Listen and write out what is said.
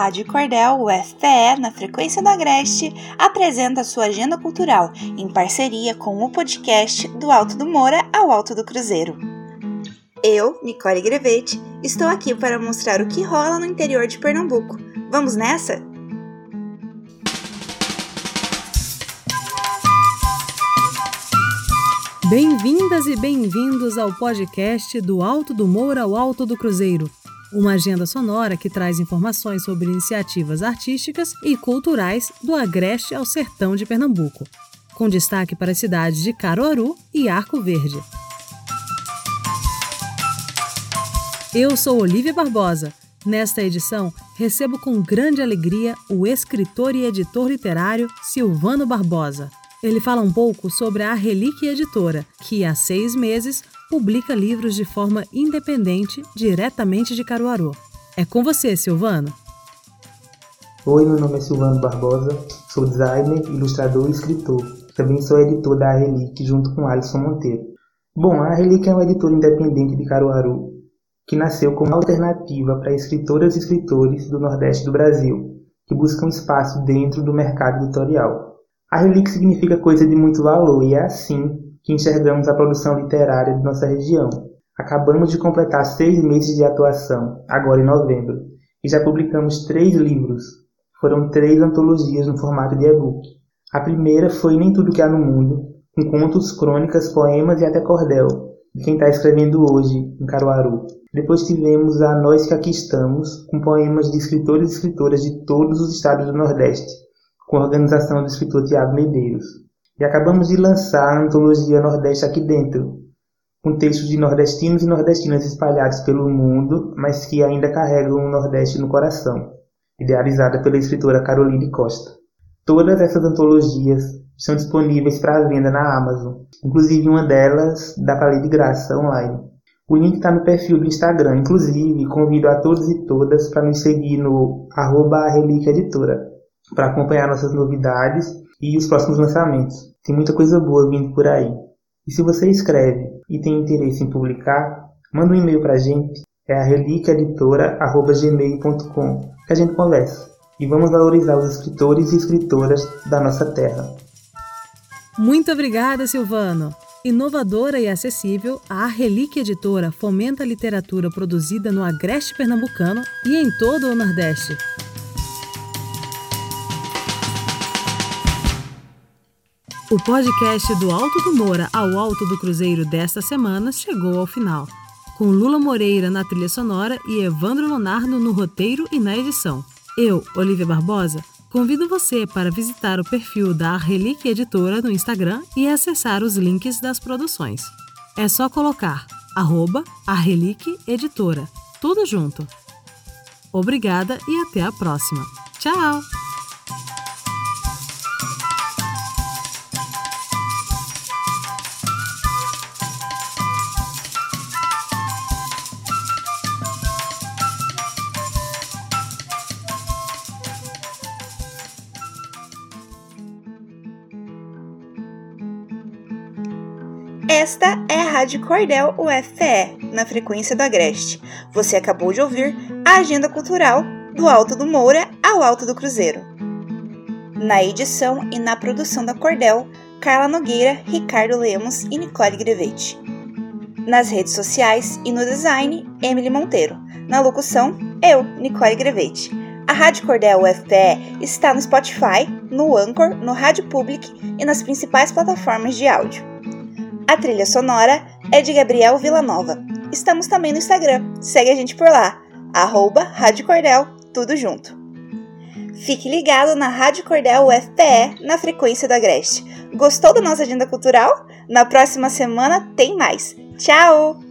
Rádio Cordel UFPE, na frequência do Agreste, apresenta sua agenda cultural em parceria com o podcast Do Alto do Moura ao Alto do Cruzeiro. Eu, Nicole Grevete, estou aqui para mostrar o que rola no interior de Pernambuco. Vamos nessa? Bem-vindas e bem-vindos ao podcast Do Alto do Moura ao Alto do Cruzeiro uma agenda sonora que traz informações sobre iniciativas artísticas e culturais do Agreste ao Sertão de Pernambuco, com destaque para as cidades de Caruaru e Arco Verde. Eu sou Olivia Barbosa. Nesta edição, recebo com grande alegria o escritor e editor literário Silvano Barbosa. Ele fala um pouco sobre a Relíquia Editora, que há seis meses publica livros de forma independente, diretamente de Caruaru. É com você, Silvano. Oi, meu nome é Silvano Barbosa, sou designer, ilustrador e escritor. Também sou editor da Relic junto com Alisson Monteiro. Bom, a Relic é uma editora independente de Caruaru que nasceu como alternativa para escritoras e escritores do Nordeste do Brasil que buscam espaço dentro do mercado editorial. A Relic significa coisa de muito valor e é assim que enxergamos a produção literária de nossa região. Acabamos de completar seis meses de atuação, agora em novembro, e já publicamos três livros. Foram três antologias no formato de e-book. A primeira foi Nem Tudo Que Há no Mundo, com contos, crônicas, poemas e até cordel, de quem está escrevendo hoje, em Caruaru. Depois tivemos a Nós Que Aqui Estamos, com poemas de escritores e escritoras de todos os estados do Nordeste, com a organização do escritor Tiago Medeiros. E acabamos de lançar a antologia Nordeste aqui dentro, com textos de nordestinos e nordestinas espalhados pelo mundo, mas que ainda carregam o Nordeste no coração, idealizada pela escritora Caroline Costa. Todas essas antologias estão disponíveis para venda na Amazon, inclusive uma delas dá para ler de graça online. O link está no perfil do Instagram, inclusive convido a todos e todas para nos seguir no arroba Editora, para acompanhar nossas novidades e os próximos lançamentos. Tem muita coisa boa vindo por aí. E se você escreve e tem interesse em publicar, manda um e-mail para a gente, é a reliquiaeditora.gmail.com, que a gente conversa. E vamos valorizar os escritores e escritoras da nossa terra. Muito obrigada, Silvano! Inovadora e acessível, a Relíquia Editora fomenta a literatura produzida no agreste pernambucano e em todo o Nordeste. O podcast do Alto do Moura ao Alto do Cruzeiro desta semana chegou ao final, com Lula Moreira na trilha sonora e Evandro Leonardo no roteiro e na edição. Eu, Olivia Barbosa, convido você para visitar o perfil da Relíquia Editora no Instagram e acessar os links das produções. É só colocar arroba a Relíquia Editora, tudo junto. Obrigada e até a próxima. Tchau! Esta é a Rádio Cordel UFPE, na frequência do Agreste. Você acabou de ouvir a agenda cultural do Alto do Moura ao Alto do Cruzeiro. Na edição e na produção da Cordel, Carla Nogueira, Ricardo Lemos e Nicole Grevete. Nas redes sociais e no design, Emily Monteiro. Na locução, eu, Nicole Grevete. A Rádio Cordel UFPE está no Spotify, no Anchor, no Rádio Public e nas principais plataformas de áudio. A trilha sonora é de Gabriel Villanova. Estamos também no Instagram, segue a gente por lá, arroba Rádio Cordel, tudo junto. Fique ligado na Rádio Cordel UFPE, na frequência do Agreste. Gostou da nossa agenda cultural? Na próxima semana tem mais. Tchau!